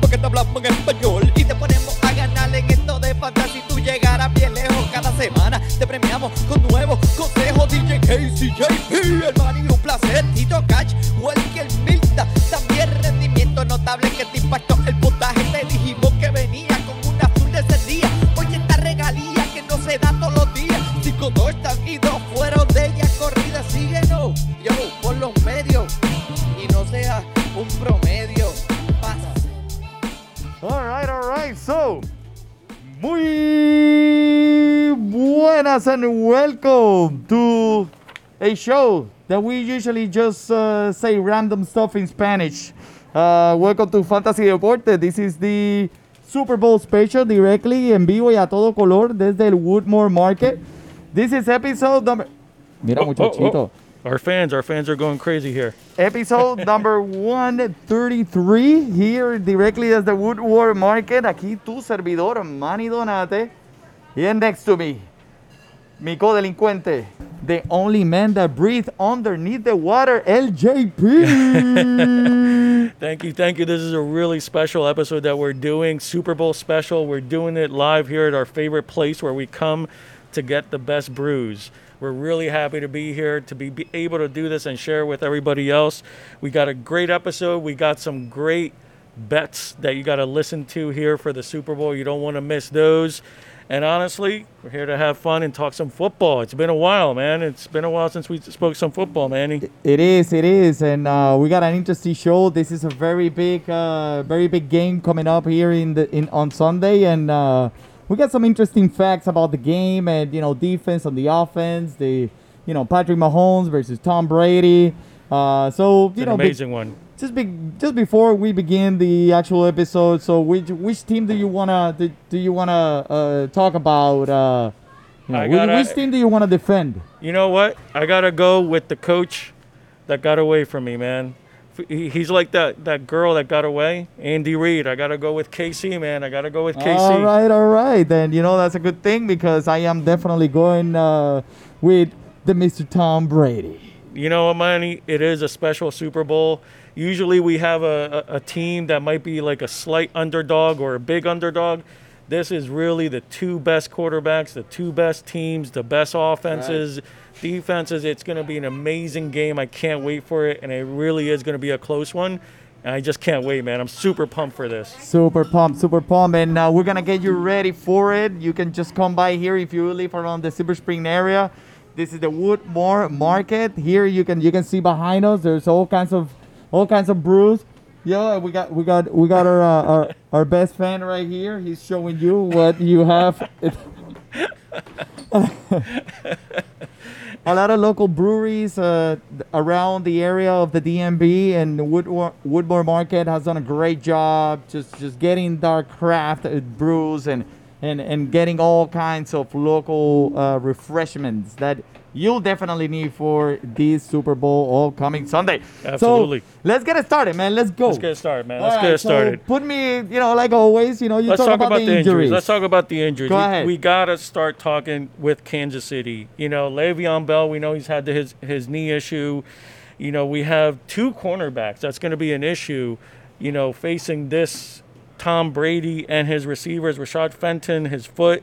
porque te hablamos en español y te ponemos a ganar en esto de fantasy. Tú llegarás bien lejos cada semana. Te premiamos con nuevos consejos. DJ Casey, JP, el man y un placer. Tito Catch, Walker Milta. También rendimiento notable que te impactó and welcome to a show that we usually just uh, say random stuff in Spanish. Uh, welcome to Fantasy Deporte. This is the Super Bowl special directly en vivo y a todo color desde el Woodmoor Market. This is episode number. Mira, Oh, oh, muchachito. oh. Our fans, our fans are going crazy here. Episode number 133 here directly desde the Woodmoor Market. Aquí tu servidor, Manny Donate. And next to me, mi codelincuente, the only man that breathes underneath the water, LJP. Thank you, thank you. This is a really special episode that we're doing, Super Bowl special. We're doing it live here at our favorite place where we come to get the best brews. We're really happy to be here, to be, be able to do this and share with everybody else. We got a great episode. We got some great bets that you got to listen to here for the Super Bowl. You don't want to miss those. And honestly, we're here to have fun and talk some football. It's been a while, man. It's been a while since we spoke some football, Manny. It is, it is, and uh, we got an interesting show. This is a very big, uh, very big game coming up here in the in on Sunday, and uh, we got some interesting facts about the game and you know defense on the offense. The you know Patrick Mahomes versus Tom Brady. Uh, so It's you an know, amazing one. Just be, just before we begin the actual episode, so which which team do you wanna do, do you wanna uh, talk about? Uh, you know, which- gotta- which team do you wanna defend? You know what? I gotta go with the coach that got away from me, man. He's like that that girl that got away, Andy Reid. I gotta go with KC, man. I gotta go with KC. All right, all right. Then you know that's a good thing because I am definitely going uh, with the Mr. Tom Brady. You know what, Manny? It is a special Super Bowl. Usually we have a, a, a team that might be like a slight underdog or a big underdog. This is really the two best quarterbacks, the two best teams, the best offenses, defenses. It's going to be an amazing game. I can't wait for it, and it really is going to be a close one. And I just can't wait, man. I'm super pumped for this. Super pumped, super pumped, and uh, we're gonna get you ready for it. You can just come by here if you live around the Silver Spring area. This is the Woodmoor Market. Here you can you can see behind us. There's all kinds of all kinds of brews. Yeah, we got we got we got our uh, our, our best fan right here. He's showing you what you have. a lot of local breweries uh, around the area of the DMV and Woodmoor, Woodmoor Market has done a great job just just getting their craft uh, brews and, and and getting all kinds of local uh, refreshments that you'll definitely need for this Super Bowl all coming Sunday. Absolutely. So let's get it started, man. Let's go. Let's get started, man. All Let's right, get it so started. put me, you know, like always, you know, you Let's talk, talk about, the injuries. injuries. Let's talk about the injuries. Go we, ahead. we gotta start talking with Kansas City. You know, Le'Veon Bell. We know he's had the, his his knee issue. You know, we have two cornerbacks. That's going to be an issue. You know, facing this Tom Brady and his receivers, Rashad Fenton, his foot.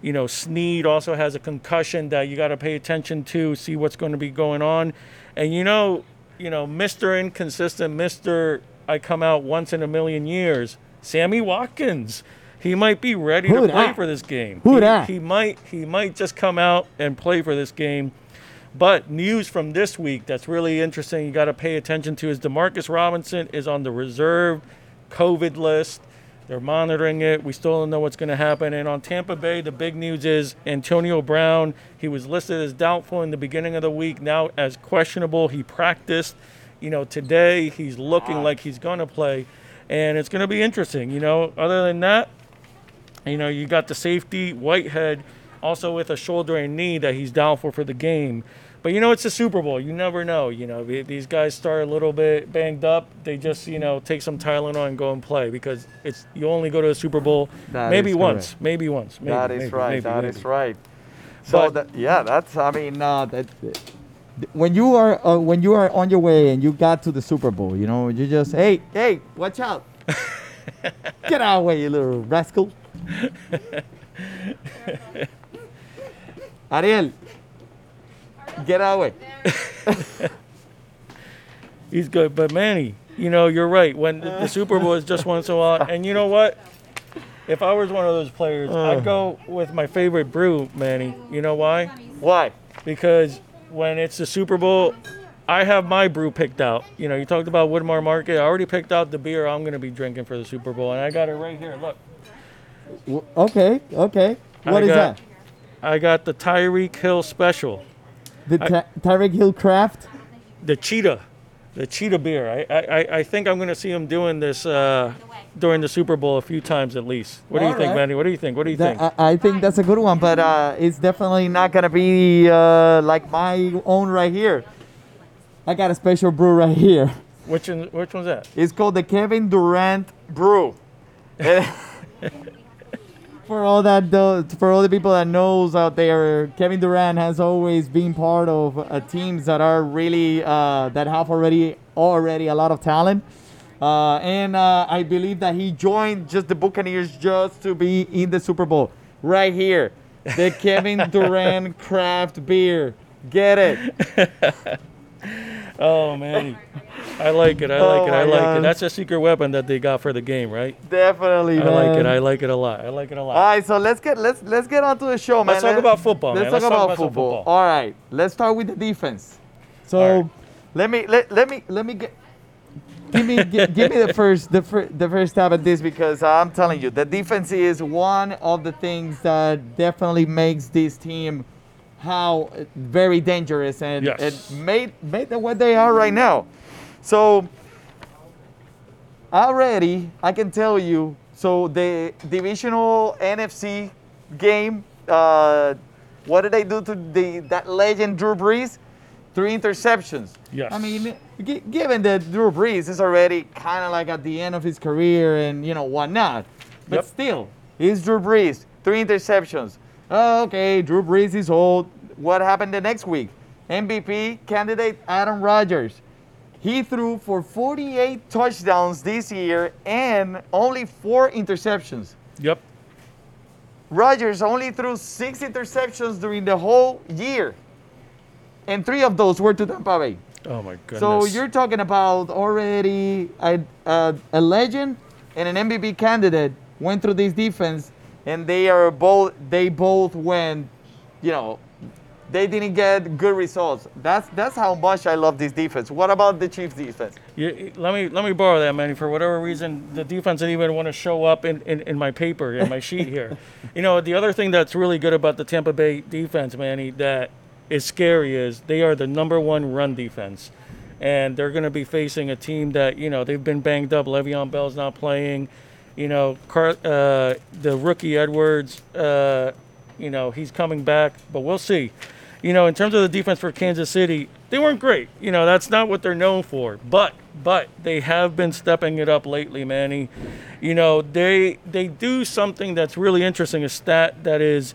You know, Sneed also has a concussion that you got to pay attention to, see what's going to be going on. And you know, you know, Mr. Inconsistent, Mr. I come out once in a million years, Sammy Watkins. He might be ready Who to play for this game. Who he, dat? He might he might just come out and play for this game. But news from this week that's really interesting you got to pay attention to is Demarcus Robinson is on the reserve COVID list. They're monitoring it. We still don't know what's going to happen. And on Tampa Bay, the big news is Antonio Brown. He was listed as doubtful in the beginning of the week, now as questionable. He practiced, you know, today. He's looking like he's going to play. and it's going to be interesting. You know, other than that, you know, you got the safety Whitehead, also with a shoulder and knee that he's doubtful for the game. But you know, it's a Super Bowl. You never know. You know, these guys start a little bit banged up. They just, you know, take some Tylenol and go and play because it's you only go to a Super Bowl maybe once, correct. maybe once. Maybe, That is maybe, right. maybe, That is maybe. right. So But- that, yeah, that's. I mean, uh, that, when you are uh, when you are on your way and you got to the Super Bowl, you know, you just hey hey, watch out, get out of the way, you little rascal. Ariel, get out of the way. He's good, but Manny, you know, you're right. When the, the Super Bowl is just once in a while, and you know what? If I was one of those players, I'd uh. go with my favorite brew, Manny. You know why? Why? Because when it's the Super Bowl, I have my brew picked out. You know, you talked about Woodmoor Market. I already picked out the beer I'm going to be drinking for the Super Bowl, and I got it right here. Look, W- Okay, okay. What I is got- that? I got the Tyreek Hill Special, The Ty- Tyreek Hill Craft. the Cheetah, the Cheetah beer. I I, I- think I'm going to see him doing this uh, during the Super Bowl a few times at least. What do you All think, right. Manny? What do you think? What do you That- think? I, I think that's a good one, but uh, it's definitely not gonna be uh, like my own right here. I got a special brew right here. Which one, which one's that? It's called the Kevin Durant Brew. for all that, for all the people that knows out there, Kevin Durant has always been part of uh, teams that are really uh, that have already already a lot of talent. Uh, and uh, I believe that he joined just the Buccaneers just to be in the Super Bowl. Right here, the Kevin Durant craft beer. Get it? Oh man, I like it. I Oh like it. I my like God. it. That's a secret weapon that they got for the game, right? Definitely, I man. like it. I like it a lot. I like it a lot. All right, so let's get let's let's get on to the show, man. Let's talk about football, Let's man. talk Let's talk about about some football. football. All right, let's start with the defense. So All right. let me let, let me let me get give me give, give me the first the first the first stab at this because I'm telling you the defense is one of the things that definitely makes this team how very dangerous and, Yes. and made made them what they are right now. So already I can tell you. So the divisional NFC game, uh, what did they do to the that legend Drew Brees? Three interceptions. Yes. I mean, gi- given that Drew Brees is already kind of like at the end of his career and you know whatnot, but Yep. still, he's Drew Brees. Three interceptions. Oh, okay, Drew Brees is old. What happened the next week? MVP candidate Adam Rodgers. He threw for 48 touchdowns this year and only four interceptions. Yep. Rodgers only threw six interceptions during the whole year, and three of those were to Tampa Bay. Oh my goodness. So you're talking about already a, a, a legend and an MVP candidate went through this defense, and they are both they both went, you know, they didn't get good results. That's that's how much I love this defense. What about the Chiefs defense? You, let me let me borrow that, Manny. For whatever reason, the defense didn't even want to show up in, in, in my paper, in my sheet here. You know, the other thing that's really good about the Tampa Bay defense, Manny, that is scary is they are the number one run defense. And they're going to be facing a team that, you know, they've been banged up. Le'Veon Bell's not playing. You know, Car- uh, the rookie Edwards, uh, you know, he's coming back, but we'll see. You know, in terms of the defense for Kansas City, they weren't great. You know, that's not what they're known for. But but they have been stepping it up lately, Manny. You know, they they do something that's really interesting, a stat that is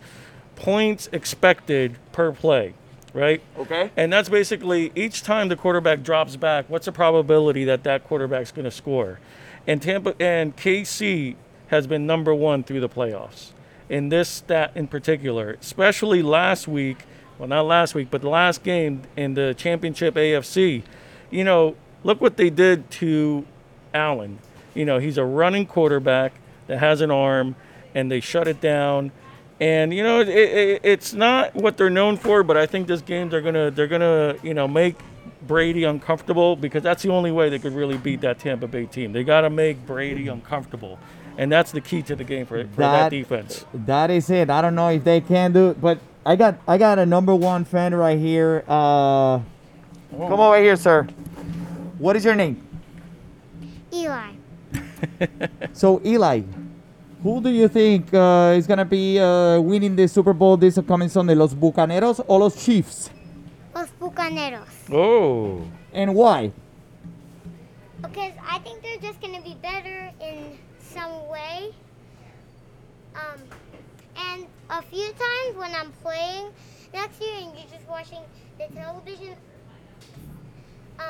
points expected per play, right? Okay. And that's basically each time the quarterback drops back, what's the probability that that quarterback's going to score? And Tampa and KC has been number one through the playoffs in this stat in particular, especially last week. Well, not last week, but the last game in the championship AFC. You know, look what they did to Allen. You know, he's a running quarterback that has an arm, and they shut it down. And you know, it, it, it's not what they're known for, but I think this game they're gonna they're gonna you know make Brady uncomfortable because that's the only way they could really beat that Tampa Bay team. They got to make Brady uncomfortable, and that's the key to the game for, for that, defense. That is it. I don't know if they can do it, but I got I got a number one fan right here. Uh, come over here, sir. What is your name? Eli. so Eli, who do you think uh, is gonna be uh, winning the Super Bowl this upcoming Sunday? Los Bucaneros or los Chiefs? Los Bucaneros. Oh. And why? Because I think they're just going to be better in some way. Um, and a few times when I'm playing next year and you're just watching the television,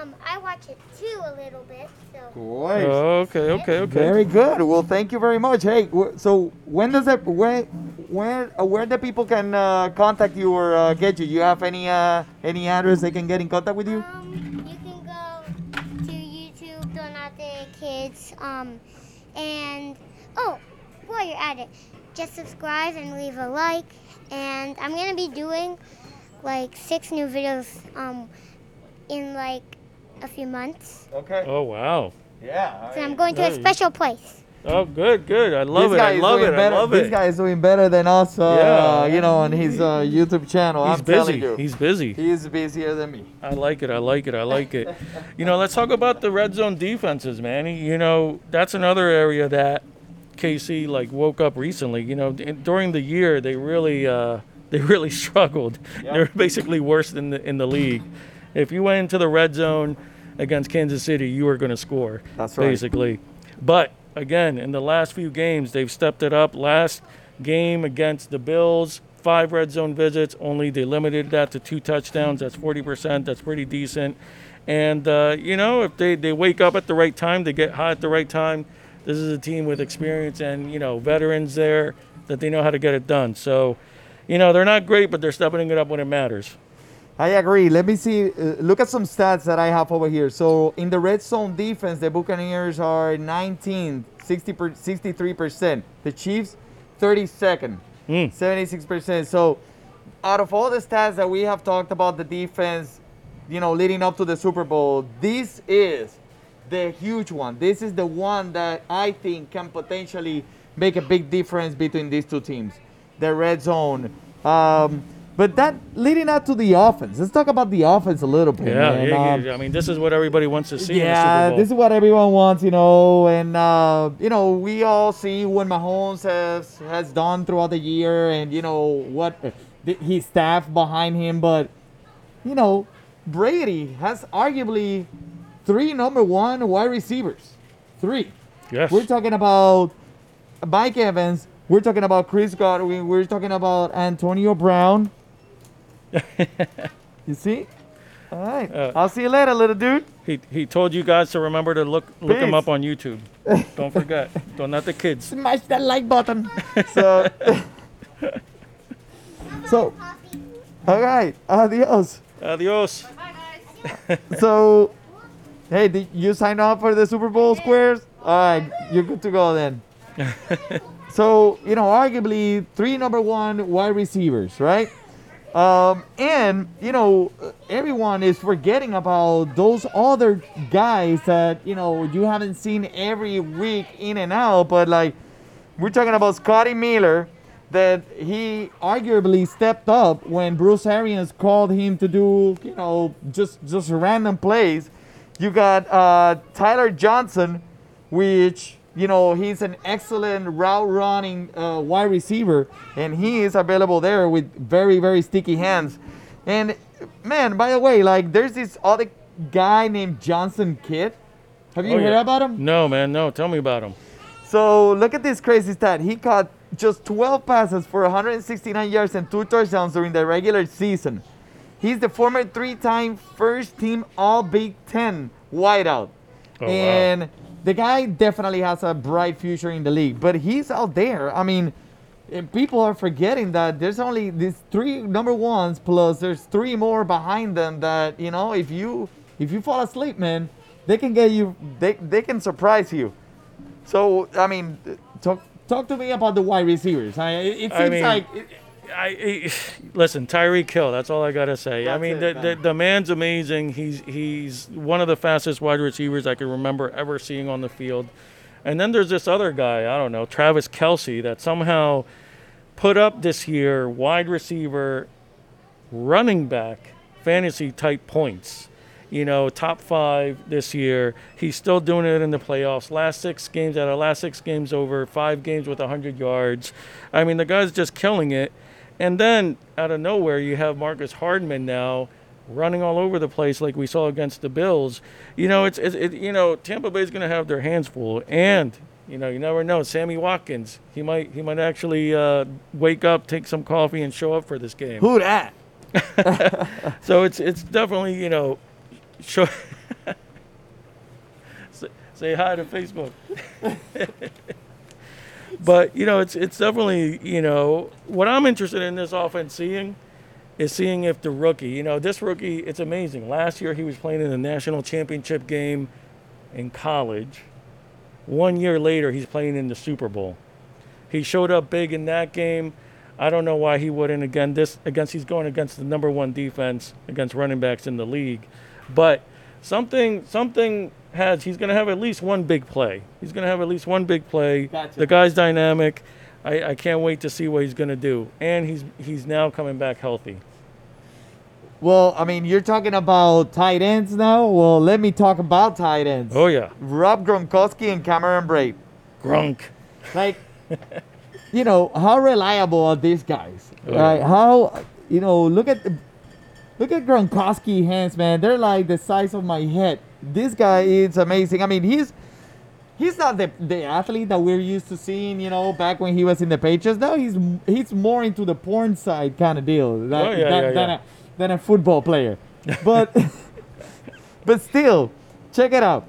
um, I watch it too a little bit. So Great. Okay, okay, okay. Very good. Well, thank you very much. Hey, wh- so when does it where where uh, where the people can uh, contact you or uh, get you? Do you have any uh, any address they can get in contact with you? um, you can go to YouTube, Donate Kids, um, and oh, while you're at it, just subscribe and leave a like. And I'm gonna be doing like six new videos um, in like a few months. Okay. Oh wow. Yeah. So I'm going to a special place. Oh, good, good. I love this it. guy I love it. better. I love this it. guy is doing better than us. Uh, Yeah. You know, on his uh, YouTube channel. He's I'm busy. telling you, He's busy. he's busier than me. I like it. I like it. I like it. You know, let's talk about the red zone defenses, man. You know, that's another area that KC like woke up recently. You know, d- during the year they really uh, they really struggled. They're basically worse than the in the league. If you went into the red zone against Kansas City, you were going to score. That's right. Basically, but again, in the last few games, they've stepped it up. Last game against the Bills, five red zone visits. Only they limited that to two touchdowns. That's 40%. That's pretty decent. And, uh, you know, if they, they wake up at the right time, they get hot at the right time. This is a team with experience and, you know, veterans there that they know how to get it done. So, you know, they're not great, but they're stepping it up when it matters. I agree. Let me see. Uh, look at some stats that I have over here. So in the red zone defense, the Buccaneers are 19, 60 per, 63%. The Chiefs, 32nd, Mm. 76%. So out of all the stats that we have talked about the defense, you know, leading up to the Super Bowl, this is the huge one. This is the one that I think can potentially make a big difference between these two teams. The red zone. Um, but that leading up to the offense. Let's talk about the offense a little bit. Yeah, man. yeah, Um, yeah. I mean, this is what everybody wants to see in the yeah, Super Bowl. this is what everyone wants, you know, and uh, you know we all see what Mahomes has has done throughout the year, and you know what his staff behind him, but you know Brady has arguably three number one wide receivers, three. yes. We're talking about Mike Evans. We're talking about Chris Godwin. We're talking about Antonio Brown. you see? All right. Uh, I'll see you later, little dude. He, he told you guys to remember to look look him up on YouTube. Don't forget. Don't not the kids. Smash that like button. so, so, all right. Adios. Adios. So, hey, did you sign up for the Super Bowl squares? All right, you're good to go then. so, you know, arguably three number one wide receivers, right? Um, and, you know, everyone is forgetting about those other guys that, you know, you haven't seen every week in and out, but like, we're talking about Scotty Miller that he arguably stepped up when Bruce Arians called him to do, you know, just just random plays. You got uh, Tyler Johnson, which you know he's an excellent route running uh, wide receiver, and he is available there with very very sticky hands. And man, by the way, like there's this other guy named Johnson Kidd. Have you Oh, heard yeah. about him? No, man, no. Tell me about him. So look at this crazy stat. He caught just 12 passes for 169 yards and two touchdowns during the regular season. He's the former three-time first-team All Big Ten wideout, Oh, wow. and the guy definitely has a bright future in the league. But he's out there. I mean, and people are forgetting that there's only these three number ones plus there's three more behind them that you know if you if you fall asleep, man, they can get you. They they can surprise you. So I mean, talk talk to me about the wide receivers. I, it it seems I mean, like I, I listen, Tyreek Hill. That's all I gotta say. I mean, it, the, the the man's amazing. He's he's one of the fastest wide receivers I can remember ever seeing on the field. And then there's this other guy. I don't know, Travis Kelce, that somehow put up this year wide receiver, running back, fantasy type points. you know, top five this year. He's still doing it in the playoffs. Last six games, out of last six games over, five games with 100 yards. I mean, the guy's just killing it. And then out of nowhere, you have Marcus Hardman now running all over the place like we saw against the Bills. You know, it's, it's it, you know, Tampa Bay's going to have their hands full. And, you know, you never know. Sammy Watkins, he might he might actually uh, wake up, take some coffee, and show up for this game. Who that? So it's it's definitely you know, show. say, say hi to Facebook. but you know, it's it's definitely you know what I'm interested in this offense seeing is seeing if the rookie, you know, this rookie, it's amazing. Last year he was playing in the national championship game in college. One year later, he's playing in the Super Bowl. He showed up big in that game. I don't know why he wouldn't again this against he's going against the number one defense against running backs in the league. But something something has he's gonna have at least one big play. He's gonna have at least one big play. Gotcha. The guy's dynamic. I, I can't wait to see what he's gonna do. And he's he's now coming back healthy. Well, I mean, you're talking about tight ends now. Well, let me talk about tight ends. Oh yeah. Rob Gronkowski and Cameron Brate. Gronk. Like, you know, how reliable are these guys? Oh, yeah. Right? How, you know, look at the, look at Gronkowski hands, man. They're like the size of my head. This guy is amazing. I mean, he's he's not the the athlete that we're used to seeing, you know, back when he was in the Patriots. Now he's he's more into the porn side kind of deal than, Oh, yeah, than, yeah, than yeah. a than a football player. But but still, check it out.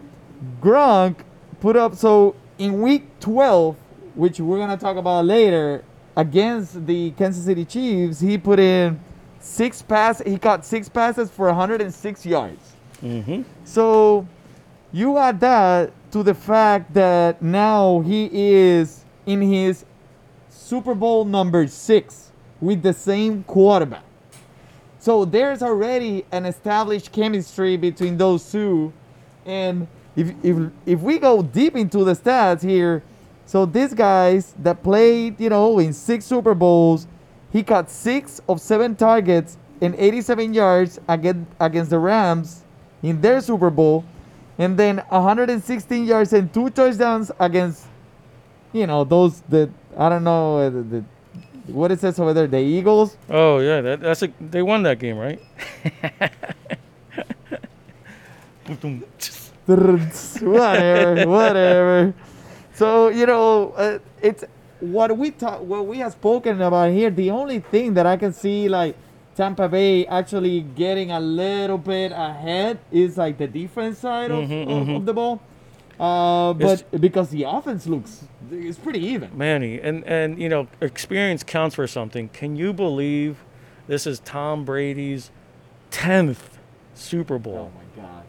Gronk put up so in week 12, which we're gonna talk about later, against the Kansas City Chiefs, he put in six pass. He caught six passes for 106 yards. Mm-hmm. So you add that to the fact that now he is in his Super Bowl number six with the same quarterback. So there's already an established chemistry between those two. And if, if, if we go deep into the stats here, so these guys that played, you know, in six Super Bowls, he caught six of seven targets and 87 yards against, against the Rams in their Super Bowl. And then 116 yards and two touchdowns against, you know, those that, I don't know, uh, the, the, what it says over there, the Eagles. Oh yeah, that, that's a they won that game, right? whatever, whatever. So you know, uh, it's what we talk, what we have spoken about here. The only thing that I can see, like Tampa Bay actually getting a little bit ahead, is like the defense side of, Mhm, of, mhm. of the ball. Uh, but It's- because the offense looks, it's pretty even. Manny, and and you know, experience counts for something. Can you believe this is Tom Brady's tenth Super Bowl? Oh my God.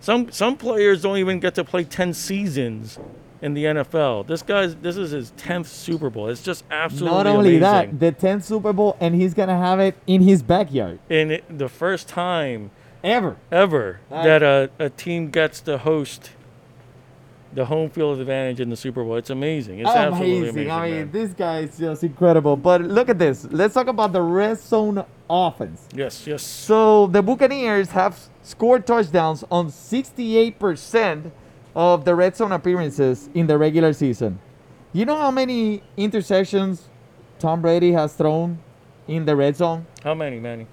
Some some players don't even get to play ten seasons in the NFL. This guy's this is his tenth Super Bowl. It's just absolutely Not only amazing. that, the 10th Super Bowl, and he's gonna have it in his backyard and it, the first time ever. ever Right. that a, a team gets to host the home field advantage in the Super Bowl. It's amazing. It's absolutely amazing. I mean, man. this guy is just incredible. But look at this. Let's talk about the red zone offense. yes, yes. So the Buccaneers have scored touchdowns on 68% of the red zone appearances in the regular season. You know how many interceptions Tom Brady has thrown in the red zone? How many, Manny?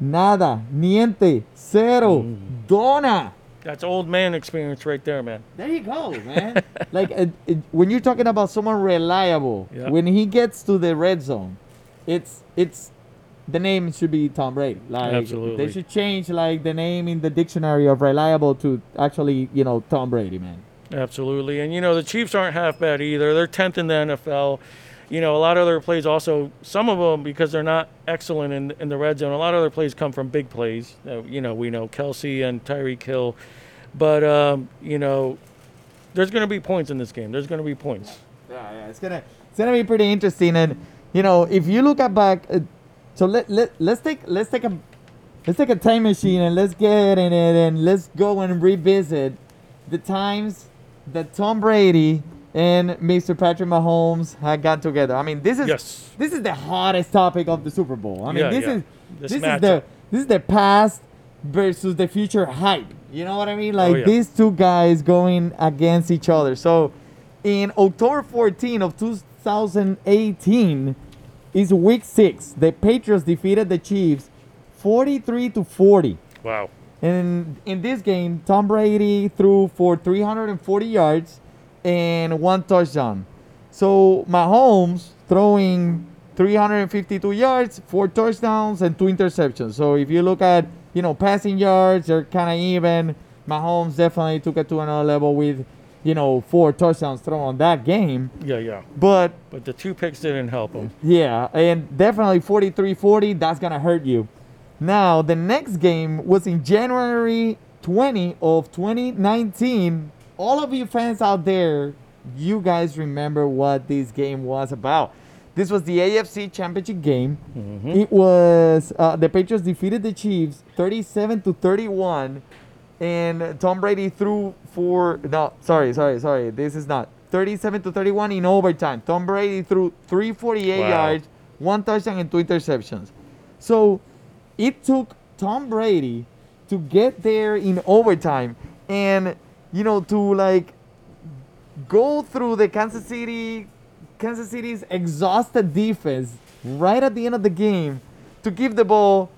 Nada, niente, cero, Mm. dona. That's old man experience right there, man. There you go, man. like uh, uh, when you're talking about someone reliable, Yeah. when he gets to the red zone, it's it's the name should be Tom Brady. Like Absolutely. they should change like the name in the dictionary of reliable to actually you know Tom Brady, man. Absolutely. And, you know, the Chiefs aren't half bad either. They're 10th in the NFL. You know, a lot of their plays also, some of them, because they're not excellent in, in the red zone, a lot of their plays come from big plays. Uh, you know, we know Kelce and Tyreek Hill. But, um, you know, there's going to be points in this game. There's going to be points. Yeah, yeah, it's gonna it's gonna be pretty interesting. And you know, if you look at back, uh, so let let let's take let's take a let's take a time machine and let's get in it and let's go and revisit the times that Tom Brady and Mr. Patrick Mahomes had got together. I mean, this is Yes. this is the hottest topic of the Super Bowl. I mean, Yeah, this yeah. is This this, is the this is the past versus the future hype. You know what I mean? Oh, like Oh, yeah. these two guys going against each other. So in October 14 of 2018 is week six. The Patriots defeated the Chiefs 43 to 40. Wow. And in this game, Tom Brady threw for 340 yards and one touchdown. So Mahomes throwing 352 yards, four touchdowns, and two interceptions. So if you look at you know passing yards, they're kind of even. Mahomes definitely took it to another level with you know four touchdowns thrown on that game. Yeah, yeah. But But the two picks didn't help him. yeah, and definitely 43-40, that's gonna hurt you. Now the next game was in January 20 of 2019. All of you fans out there, you guys remember what this game was about. This was the AFC Championship game. It was uh, the Patriots defeated the Chiefs 37 to 31, and Tom Brady threw for no, sorry, sorry, sorry. This is not 37 to 31 in overtime. Tom Brady threw 348 Wow. yards, one touchdown, and two interceptions. So it took Tom Brady to get there in overtime, and you know to like go through the Kansas City, Kansas City's exhausted defense right at the end of the game to give the ball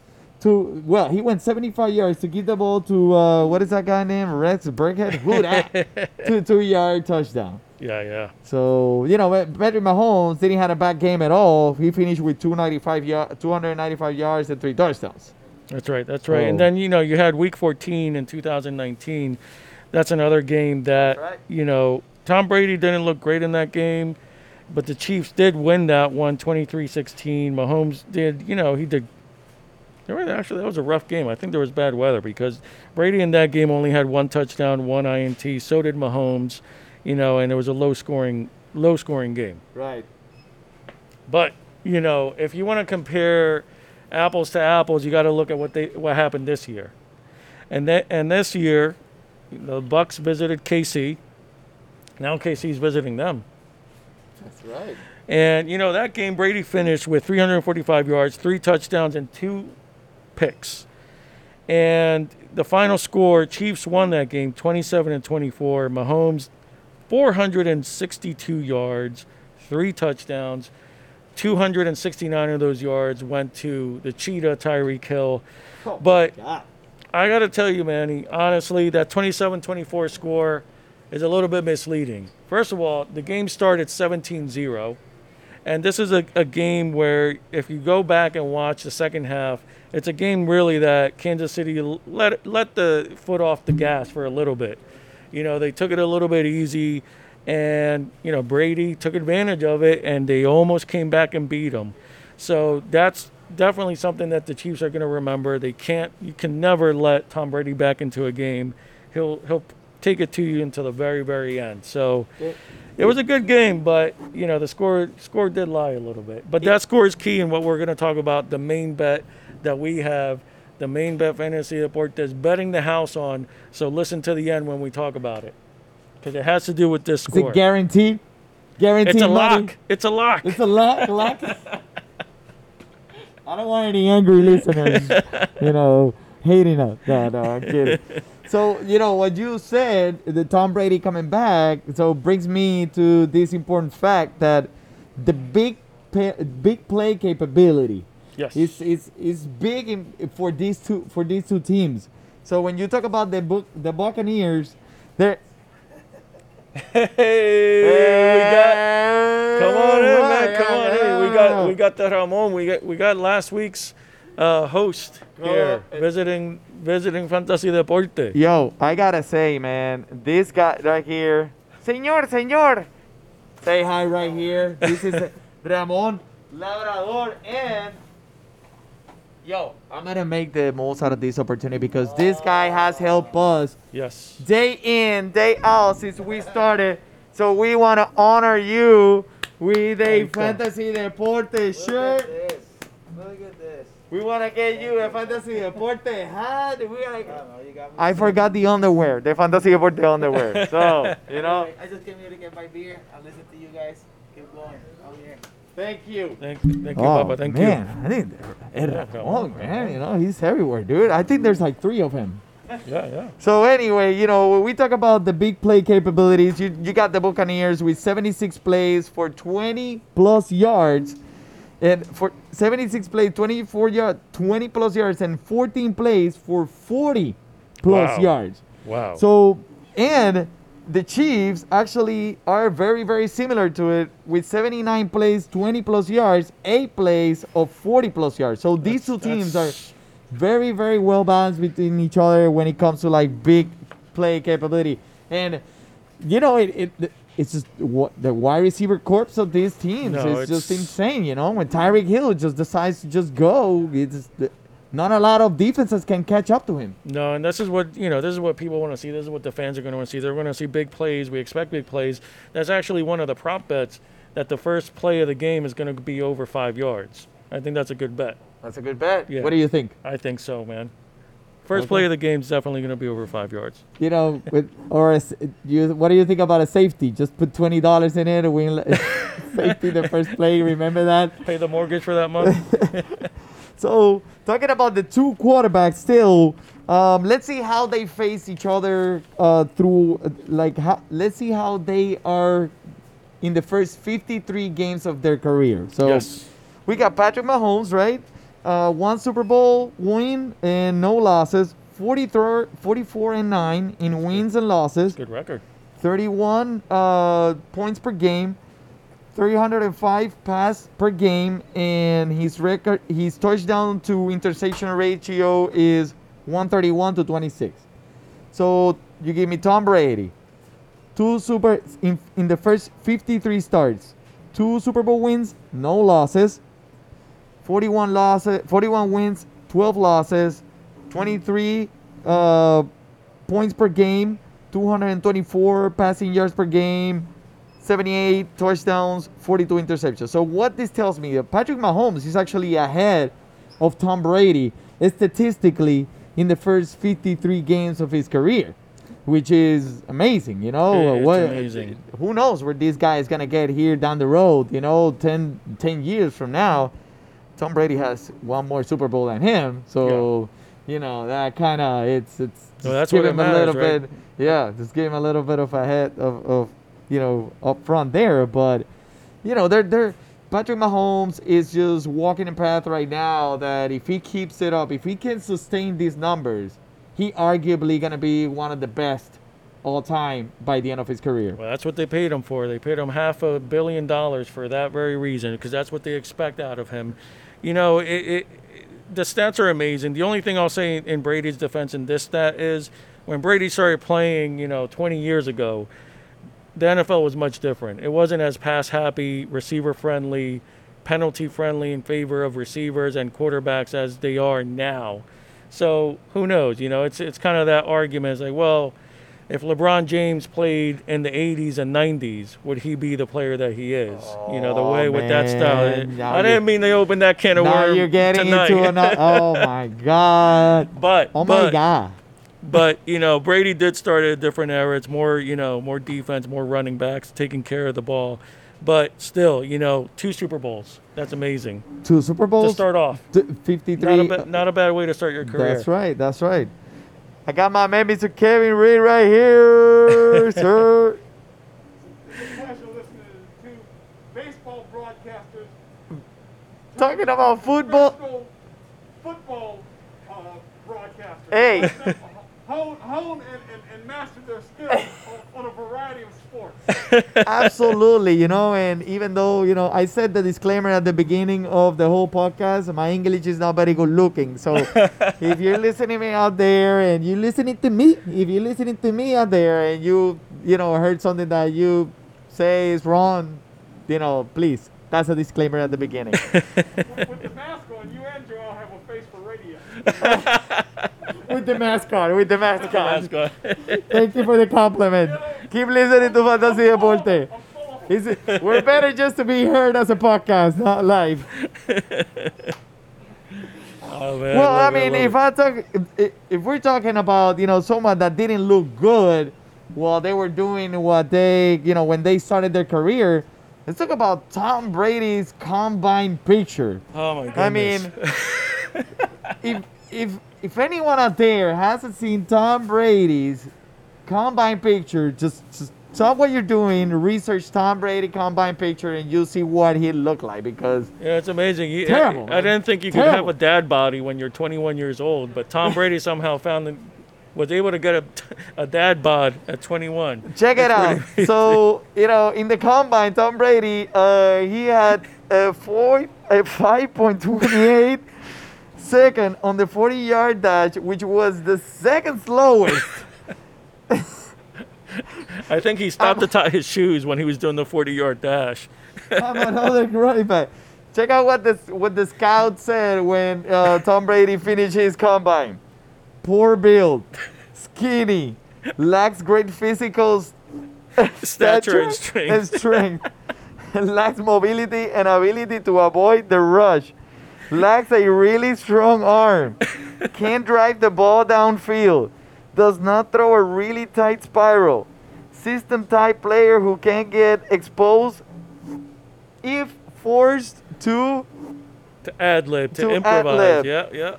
to well, he went 75 yards to give the ball to uh, what is that guy named Rex Burkhead? Who that? to two yard touchdown. Yeah, yeah. So you know, Pat- Patrick Mahomes didn't have a bad game at all. He finished with 295 y- 295 yards and three touchdowns. That's right. That's right. And then you know you had Week 14 in 2019. That's another game that Right. you know Tom Brady didn't look great in that game, but the Chiefs did win that one 23-16. Mahomes did. You know he did. There was actually that was a rough game. I think there was bad weather because Brady in that game only had one touchdown, one INT. So did Mahomes. You know, and it was a low scoring low scoring game. Right. But you know, if you want to compare apples to apples, you got to look at what they what happened this year. And that and this year, the Bucks visited KC. Now KC's visiting them. That's right. And you know that game Brady finished with 345 yards, three touchdowns and two picks. And the final score, Chiefs won that game 27 and 24. Mahomes 462 yards, three touchdowns. 269 of those yards went to the cheetah Tyreek Hill. Oh, But God. I got to tell you, Manny, honestly, that 27 24 score is a little bit misleading. First of all, the game started 17 0. And this is a, a game where, if you go back and watch the second half, it's a game really that Kansas City let, let the foot off the gas for a little bit. You know, they took it a little bit easy, and, you know, Brady took advantage of it, and they almost came back and beat them. So that's definitely something that the Chiefs are going to remember. They can't, you can never let Tom Brady back into a game. He'll, he'll take it to you until the very, very end. So it was a good game, but you know the score score did lie a little bit. But that score is key in what we're going to talk about. The main bet that we have, the main bet fantasy report that's betting the house on. So listen to the end when we talk about it, because it has to do with this Is score. it guaranteed? Guaranteed it's a money? lock. It's a lock. It's a lock. lock. I don't want any angry listeners, you know, hating us. No, no, I'm kidding. So, you know, what you said, the Tom Brady coming back, so brings me to this important fact that the big pa- big play capability yes. is is is big in, for these two for these two teams. So when you talk about the book the Buccaneers, they're Hey, we got. Come on in, man. Right, Come on in. We got we got the Ramon. We got we got last week's uh, host here Oh, visiting visiting Fantasy Deporte. Yo, I gotta say, man, this guy right here, Señor, Señor, say hi right here. This is Ramon Labrador, and yo, I'm gonna make the most out of this opportunity because this guy has helped us Yes. day in, day out since we started. So we wanna honor you with a fantasy deporte shirt. Look at this. We want to get you a Fantasy Deporte hat. We gotta... I forgot the underwear, the Fantasy Deporte underwear. So, you know, I just came here to get my beer. I listen to you guys. Keep going. Oh yeah. thank you. Thank, thank you, oh, Papa. Thank man, I think Ed Yeah, Ramon, man, you know, he's everywhere, dude. I think there's like three of him. Yeah, yeah. So anyway, you know, when we talk about the big play capabilities, you, you got the Buccaneers with 76 plays for 20 plus yards. And for 76 plays, 24 yards, 20 plus yards, and 14 plays for 40 plus Wow. yards. Wow. So, and the Chiefs actually are very, very similar to it with 79 plays, 20 plus yards, 8 plays of 40 plus yards. So these two teams are very, very well balanced between each other when it comes to like big play capability. And, you know, it, it it's just what the wide receiver corps of these teams No, is just insane, you know? When Tyreek Hill just decides to just go, it's not a lot of defenses can catch up to him. No, and this is what you know. This is what people want to see. This is what the fans are going to want to see. They're going to see big plays. We expect big plays. That's actually one of the prop bets that the first play of the game is going to be over five yards. I think that's a good bet. That's a good bet. Yeah. What do you think? I think so, man. First Okay. play of the game is definitely going to be over five yards. you know, with or a, s- you, what do you think about a safety? Just put twenty dollars in it, and win li- safety the first play. Remember that? Pay the mortgage for that month. So talking about the two quarterbacks, still, um, let's see how they face each other uh, through, uh, like, how, let's see how they are in the first fifty-three games of their career. So yes. we got Patrick Mahomes, right? Uh, one Super Bowl win and no losses. 43, 44 and 9 in wins and losses. Good record. 31 uh, points per game, 305 pass per game, and his record, his touchdown to interception ratio is 131 to 26. So you give me Tom Brady, two super in, in the first 53 starts, two Super Bowl wins, no losses, 41 losses, 41 wins, 12 losses, 23 uh, points per game, 224 passing yards per game, 78 touchdowns, 42 interceptions. So what this tells me, Patrick Mahomes is actually ahead of Tom Brady statistically in the first 53 games of his career, which is amazing. You know, what, amazing. who knows where this guy is gonna get here down the road? You know, 10, 10 years from now, Tom Brady has one more Super Bowl than him. So. You know that kind of it's it's Well, that's give him a little right? bit yeah, just give him a little bit of a head of, of you know up front there. But you know, they're they're Patrick Mahomes is just walking a path right now that if he keeps it up, if he can sustain these numbers, he arguably gonna be one of the best all time by the end of his career. Well, that's what they paid him for. They paid him half a billion dollars for that very reason, because that's what they expect out of him. You know, it, it, the stats are amazing. The only thing I'll say in Brady's defense in this stat is when Brady started playing, you know, 20 years ago, the NFL was much different. It wasn't as pass happy, receiver friendly, penalty friendly in favor of receivers and quarterbacks as they are now. So who knows? You know, it's it's kind of that argument. It's like, well, if LeBron James played in the 80s and 90s, would he be the player that he is? you know, the Oh, way with that style. Now I didn't mean they opened that can of worms you're getting tonight. into another. Uh, oh my god! but Oh my but, god! but you know, Brady did start at a different era. It's more you know more defense, more running backs, taking care of the ball. But still, you know, two Super Bowls. That's amazing Two Super Bowls to start off. t- Fifty-three. Not a, ba- uh, not a bad way to start your career. That's right. That's right. I got my man, Mr. Kevin Reed, right here, sir. pleasure listening to baseball broadcasters, Talking about football. football uh, broadcasters. Hey. that hone, hone and, and, and master their skills on, on a variety of sports. Absolutely, you know, and even though, you know, I said the disclaimer at the beginning of the whole podcast, my English is not very good looking. So if you're listening me out there and you're listening to me, if you're listening to me out there and you, you know, heard something that you say is wrong, you know, please, that's a disclaimer at the beginning. with, with the mask on, you and Joel have a face for radio. with the mask on, with the mask on. Thank you for the compliment. Keep listening to Fantasy Deporte. I'm full of It's, we're better just to be heard as a podcast, not live. Oh, man, Well, I it, mean, if. I talk, if, if we're talking about you know someone that didn't look good while they were doing what they you know when they started their career, let's talk about Tom Brady's combine picture. oh my goodness. I mean, if if if anyone out there hasn't seen Tom Brady's combine picture, just just stop what you're doing, research Tom Brady combine picture, and you'll see what he looked like because Yeah, it's amazing. You, Terrible, I, I didn't think you could have a dad body when you're 21 years old, but Tom Brady somehow found the, was able to get a, a dad bod at 21. Check it out. So you know, in the combine, Tom Brady, uh, he had a four, a five point twenty eight second on the forty yard dash, which was the second slowest. I think he stopped to tie his shoes when he was doing the 40 yard dash. I'm another running back. Check out what the what the scout said when uh, Tom Brady finished his combine. Poor build, skinny, lacks great physical Stature and strength. and strength. lacks mobility and ability to avoid the rush. Lacks a really strong arm. Can't drive the ball downfield. Does not throw a really tight spiral. System type player who can get exposed if forced to To ad lib, to, To improvise. ad-lib. Yeah, yeah.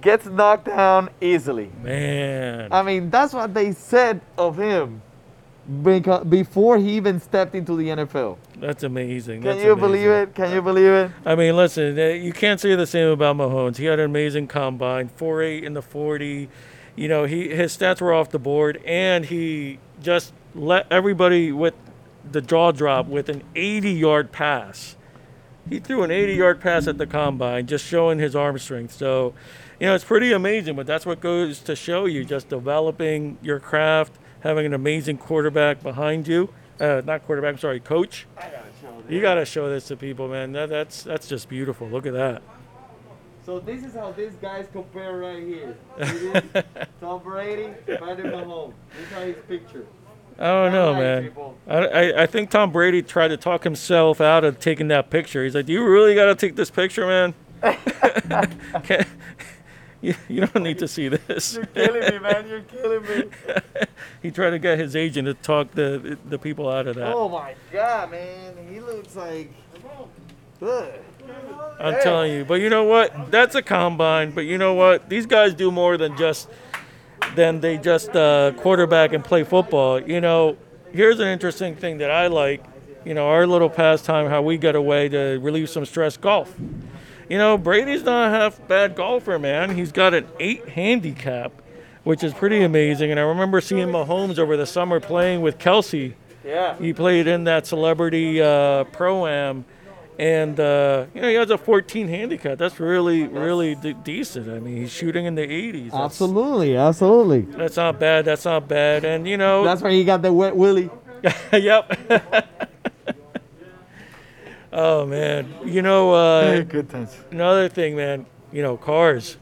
gets knocked down easily. Man. I mean, that's what they said of him before he even stepped into the NFL. That's amazing. Can That's you believe it? Can you believe it? I mean, listen, uh, you can't say the same about Mahomes. He had an amazing combine, 4.8 in the 40. You know, he his stats were off the board, and he just let everybody with the jaw drop with an 80 yard pass. He threw an 80 yard pass at the combine, just showing his arm strength. So, you know, it's pretty amazing, but that's what goes to show you just developing your craft, having an amazing quarterback behind you. Uh, not quarterback, I'm sorry, coach. You got to show this to people, man. That, that's that's just beautiful. Look at that. So this is how these guys compare right here. Tom Brady, Patrick Mahomes. This is how his picture. I don't know, Alright, man. people. I, I, I think Tom Brady tried to talk himself out of taking that picture. He's like, "Do you really got to take this picture, man? Can't- you, you don't need to see this." You're killing me, man. You're killing me. he tried to get his agent to talk the the people out of that. Oh my god, man. He looks like. Ugh. I'm telling you. But you know what? That's a combine. But you know what? These guys do more than just than they just uh, quarterback and play football. You know, here's an interesting thing that I like. You know, our little pastime, how we get away to relieve some stress, golf. You know, Brady's not a half bad golfer, man. He's got an eight handicap, which is pretty amazing. And I remember seeing Mahomes over the summer playing with Kelce. Yeah. He played in that celebrity uh, pro am, and uh, you know he has a 14 handicap. That's really, really de- decent. I mean, he's shooting in the 80s. That's, Absolutely, absolutely. That's not bad. That's not bad. And you know, That's why he got the wet willy. yep. oh man, you know uh, Good times. another thing, man. You know, cars.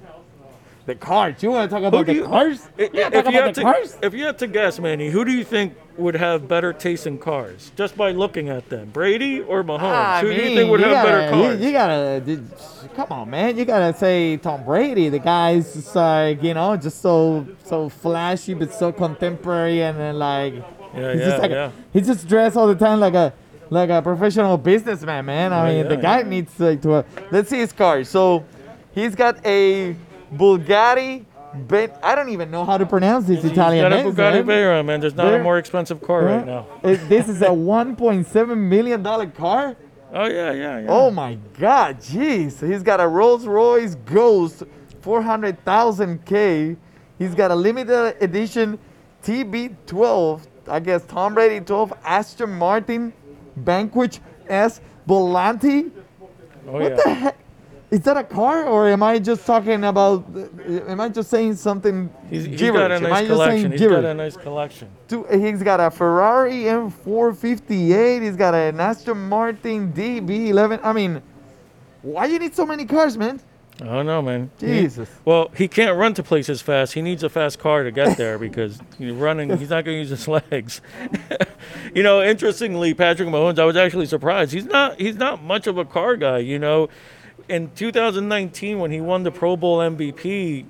The cars. You want to talk about the you- cars? I- Yeah, if talk you had the to, cars. if you had to guess, Manny, who do you think would have better taste in cars, just by looking at them, Brady or Mahomes? I who do you think would you have better gotta- you- cars? You, gotta, did- come on, man. You gotta say Tom Brady. The guy's just like, you know, just so so flashy, but so contemporary, and then like, Yeah, he's yeah, just like, yeah. he's just dressed all the time like a like a professional businessman, man. I mean, the guy needs like to. Uh, let's see his car. So, he's got a Ben, I don't even know how to pronounce this Italian Got a names, Bugatti man. Veyron, man. There's not a more expensive car right now. Uh, this is a 1.7 million dollar car. Oh yeah, yeah, yeah. Oh my God, jeez. He's got a Rolls Royce Ghost 400,000 K. He's got a limited edition TB12, I guess Tom Brady 12 Aston Martin Vanquish S Volante. oh What yeah. the heck? Is that a car or am I just talking about, am I just saying something He's, he's got a nice collection. He's got a nice collection. Two- He's got a Ferrari M458. He's got an Aston Martin DB11. I mean, why do you need so many cars, man? I don't know, man. He- Jesus. well, he can't run to places fast. He needs a fast car to get there because he's running. He's not going to use his legs. you know, interestingly, Patrick Mahomes. I was actually surprised. He's not. He's not much of a car guy. You know, in 2019 when he won the Pro Bowl MVP,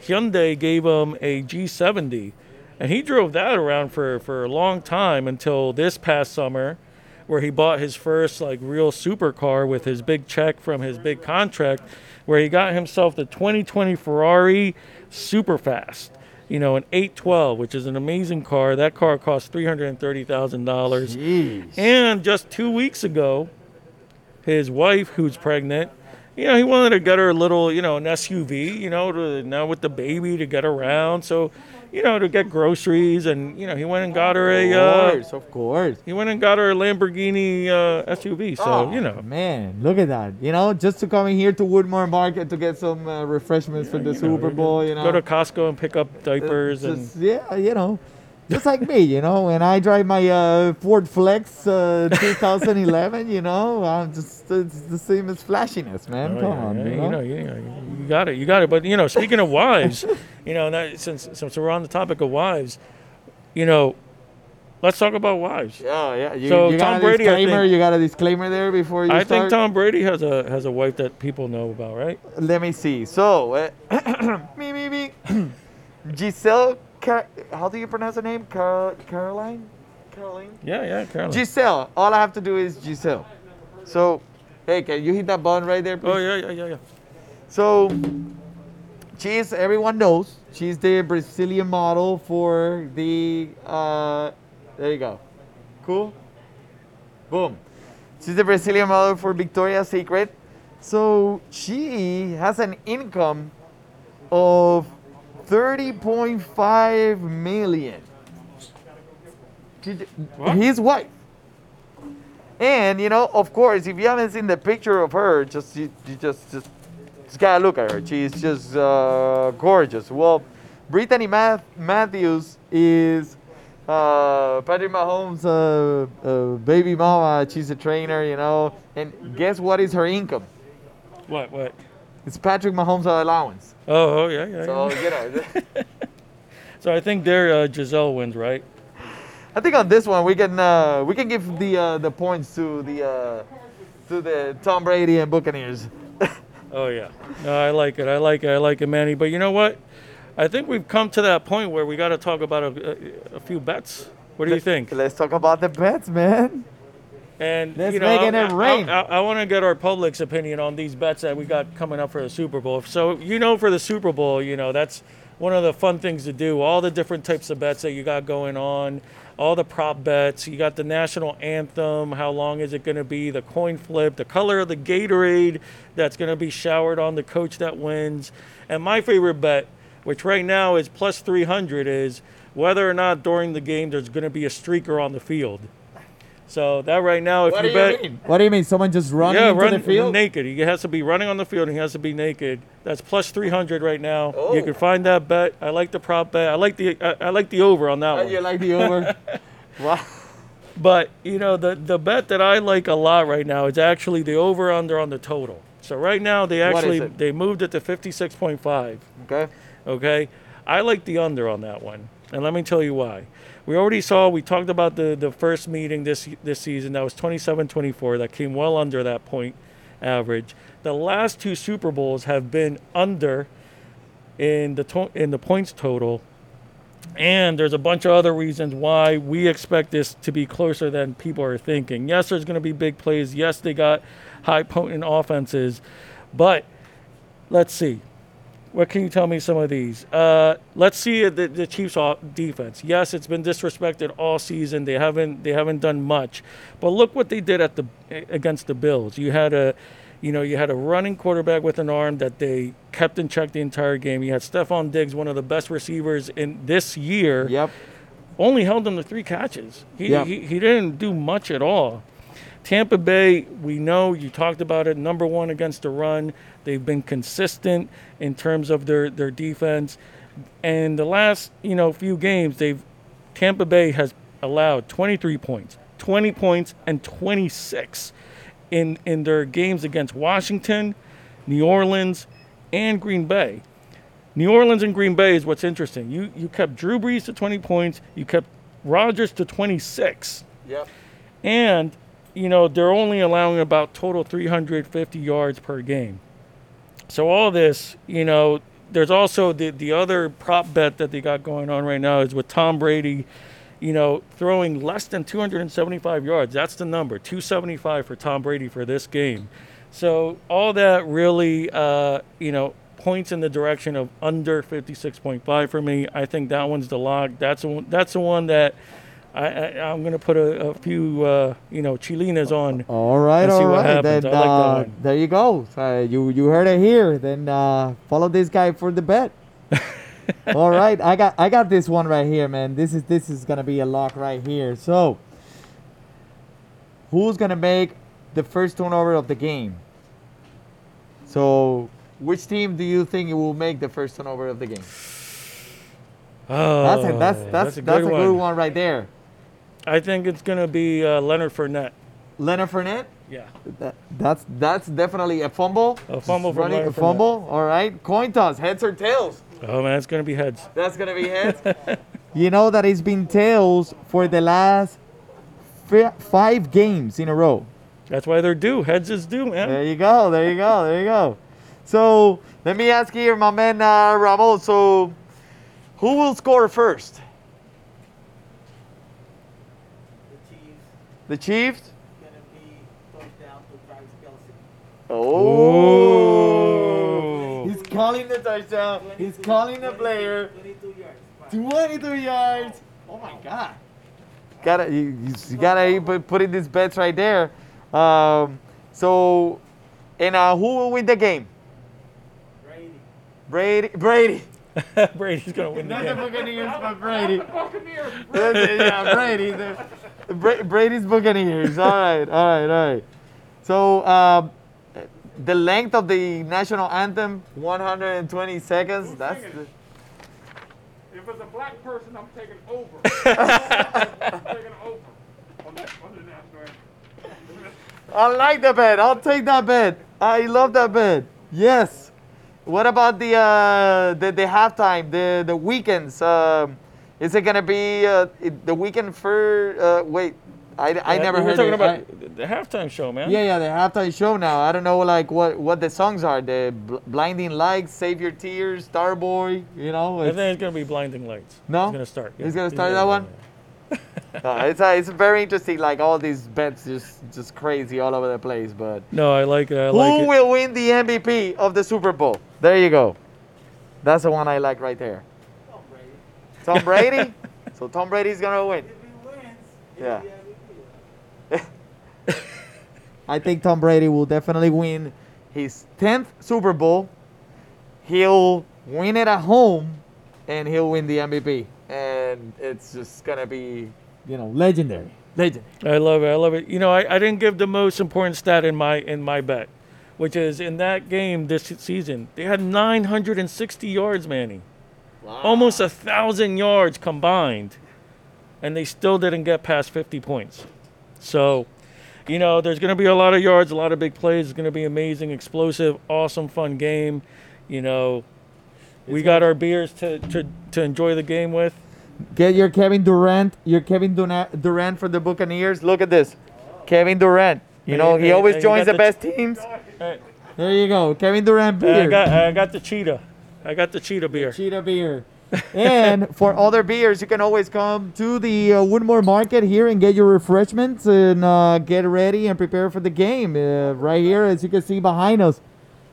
Hyundai gave him a G70, and he drove that around for for a long time until this past summer, where he bought his first like real supercar with his big check from his big contract, where he got himself the 2020 Ferrari Superfast. You know, an 812, which is an amazing car. That car cost $330,000. And just two weeks ago, his wife, who's pregnant, you know, he wanted to get her a little, you know, an SUV, you know, to now with the baby to get around. So, you know, to get groceries, and you know, he went and got her a, Of uh, course, of course. he went and got her a Lamborghini uh, SUV. So, Oh, you know, man, look at that. You know, just to come in here to Woodmoor Market to get some uh, refreshments for the Super Bowl. You know, go to Costco and pick up diapers and Just- yeah, you know, just like me. You know, when I drive my uh, Ford Flex uh, 2011, you know, I'm just it's the same as flashiness, man. Oh, Come yeah, on, yeah, you you know. you, know, you got it, you got it. But you know, speaking of wives, you know, that, since since we're on the topic of wives, you know, let's talk about wives. Yeah, yeah. You, So, you got Tom a Brady, disclaimer. think- you got a disclaimer there before you I start. think Tom Brady has a has a wife that people know about, right? Let me see. So, uh, me, me, me. Gisele, Car- how do you pronounce her name? Car- Caroline? Caroline? Yeah, yeah, Carolyn. Gisele. All I have to do is Gisele. So, hey, can you hit that button right there, please? oh yeah, yeah, yeah, yeah. So, she's, everyone knows, she's the Brazilian model for the, uh, there you go. Cool? Boom. She's the Brazilian model for Victoria's Secret. So, she has an income of 30.5 million. His wife. And you know, of course, if you haven't seen the picture of her, just you, you just just just gotta look at her. She's just uh, gorgeous. Well, Brittany Math- Matthews is uh, Patrick Mahomes' uh, uh, baby mama. She's a trainer, you know. And guess what is her income? What, what? It's Patrick Mahomes' allowance. Oh, oh yeah, yeah. So yeah. you know, So I think there uh, Gisele wins, right? I think on this one we can uh, we can give the uh, the points to the uh, to the Tom Brady and Buccaneers. Oh yeah. No, I like it. I like it. I like it, Manny. But you know what? I think we've come to that point where we got to talk about a, a, a few bets. What do you think? Let's talk about the bets, man. And Let's you know, make it I, rain. I, I, want to get our public's opinion on these bets that we got coming up for the Super Bowl. So you know, for the Super Bowl, you know that's one of the fun things to do. All the different types of bets that you got going on, all the prop bets. You got the national anthem. How long is it going to be? The coin flip, the color of the Gatorade that's going to be showered on the coach that wins. And my favorite bet, which right now is plus 300, is whether or not during the game there's going to be a streaker on the field. So that right now, if What you do bet, mean? What do you mean? Someone just running yeah, into run the field? naked. He has to be running on the field. And he has to be naked. That's plus 300 right now. Oh. You can find that bet. I like the prop bet. I like the I, I like the over on that Uh, one. you like the over? wow. But you know the the bet that I like a lot right now is actually the over under on the total. So right now they actually they moved it to 56.5. Okay. Okay, I like the under on that one, and let me tell you why. We already saw we talked about the the first meeting this this season that was 27-24 that came well under that point average. The last two Super Bowls have been under in the to- in the points total. And there's a bunch of other reasons why we expect this to be closer than people are thinking. Yes, there's going to be big plays. Yes, they got high potent offenses. But let's see. What can you tell me some of these? Uh, let's see the, the Chiefs' defense. Yes, it's been disrespected all season. They haven't they haven't done much, but look what they did at the against the Bills. You had a, you know, you had a running quarterback with an arm that they kept in check the entire game. You had Stefon Diggs, one of the best receivers in this year, Yep. only held them to three catches. He, Yep. he, he didn't do much at all. Tampa Bay, we know you talked about it, number one against the run. They've been consistent in terms of their, their defense. And the last, you know, few games, they've Tampa Bay has allowed 23 points, 20 points, and 26 in in their games against Washington, New Orleans, and Green Bay. New Orleans and Green Bay is what's interesting. You you kept Drew Brees to 20 points, you kept Rodgers to 26, Yep. and you know, they're only allowing about total 350 yards per game. So all this, you know, there's also the the other prop bet that they got going on right now is with Tom Brady, you know, throwing less than 275 yards. That's the number, 275 for Tom Brady for this game. So all that really, uh, you know, points in the direction of under 56.5 for me. I think that one's the lock. That's the that's the one that I, I I'm gonna put a, a few, uh, you know, chilinas on. All right, all what Then I like uh, there you go. Uh, you you heard it here. Then uh, follow this guy for the bet. all right, I got I got this one right here, man. This is this is gonna be a lock right here. So, who's gonna make the first turnover of the game? So, which team do you think will make the first turnover of the game? Oh, That's a, that's that's a that's good a one. good one right there. I think it's gonna be uh, Leonard Fournette. Leonard Fournette. Yeah. That, that's that's definitely a fumble. A fumble Just running a Leonard Fournette. fumble. All right, coin toss, heads or tails. Oh man, it's gonna be heads. That's gonna be heads. you know that it's been tails for the last fi- five games in a row. That's why they're due. Heads is due, man. There you go. There you go. There you go. So let me ask here, my man uh, Ramon. So who will score first? The Chiefs The Chiefs. gonna be touchdown to Travis Kelce. Oh. He's calling the touchdown. He's calling the player. 22 yards. 22 yards. Oh my God. Gotta you, you you gotta put, put in these bets right there. Um, so, and uh, who will win the game? Brady. Brady. Brady. Brady's gonna win the Not the game. Buccaneers, but Brady. Buccaneers. yeah, Brady. The, Bra- Brady's Buccaneers. All right, all right, all right. So, um, the length of the national anthem, 120 seconds. That's the, If it's a black person, I'm taking over. I'm taking over on the, on the national anthem. I like the bet. I'll take that bet. I love that bet. Yes. What about the uh, the, the halftime, the the weekends? Um, is it gonna be uh, the Weeknd for? Uh, wait, I, I Yeah, never We're heard talking it. about I- the halftime show, man. yeah, yeah, the halftime show now. I don't know like what what the songs are. The Bl- blinding lights, save your tears, Starboy. You know, I it's, think it's gonna be blinding lights. No? He's gonna start. He's gonna start that one? uh, it's uh, it's very interesting. Like all these bets, just just crazy all over the place. But No, I like it. I Who like will win the MVP of the Super Bowl? There you go. That's the one I like right there. Tom Brady. Tom Brady. so Tom Brady's gonna win. If he wins, Yeah. he'll be I think Tom Brady will definitely win his 10th Super Bowl. He'll win it at home and he'll win the MVP. And it's just gonna be, you know, legendary. Legend. I love it. I love it. You know, I, I didn't give the most important stat in my in my bet, which is in that game this season they had 960 yards, Manny. Wow. Almost a thousand yards combined, and they still didn't get past 50 points. So, you know, there's going to be a lot of yards, a lot of big plays. It's going to be amazing, explosive, awesome, fun game. You know, we got our beers to, to, to enjoy the game with. Get your Kevin Durant, your Kevin Duna- Durant for the Buccaneers. Look at this. Kevin Durant. You know, he always joins the the- best teams. Hey, There you go. Kevin Durant beer. I got I got the cheetah. I got the cheetah beer. Cheetah beer. and for other beers, you can always come to the uh, Woodmoor Market here and get your refreshments and uh, get ready and prepare for the game. Uh, right here, as you can see behind us,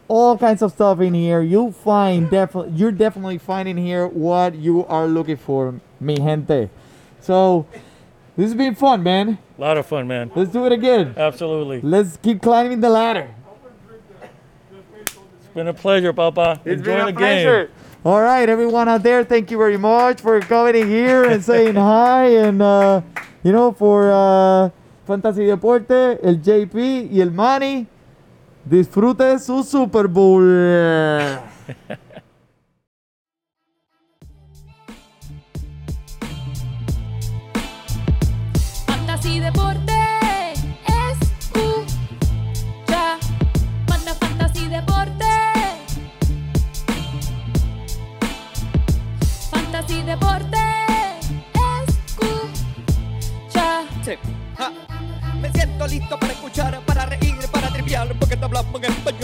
all kinds of stuff in here. You'll find definitely, you're definitely finding here what you are looking for, mi gente. So this has been fun, man. A lot of fun, man. Let's do it again. Absolutely. Let's keep climbing the ladder. It's been a pleasure, Papa. It's Enjoy been a the pleasure. game. All right, everyone out there, thank you very much for coming here and saying hi. And, uh, you know, for uh, Fantasy Deporte, el JP y el Manny, disfrute su Super Bowl. Noticias y deporte. Escucha. Me siento listo para escuchar, para reír, para triviar, porque te hablamos en español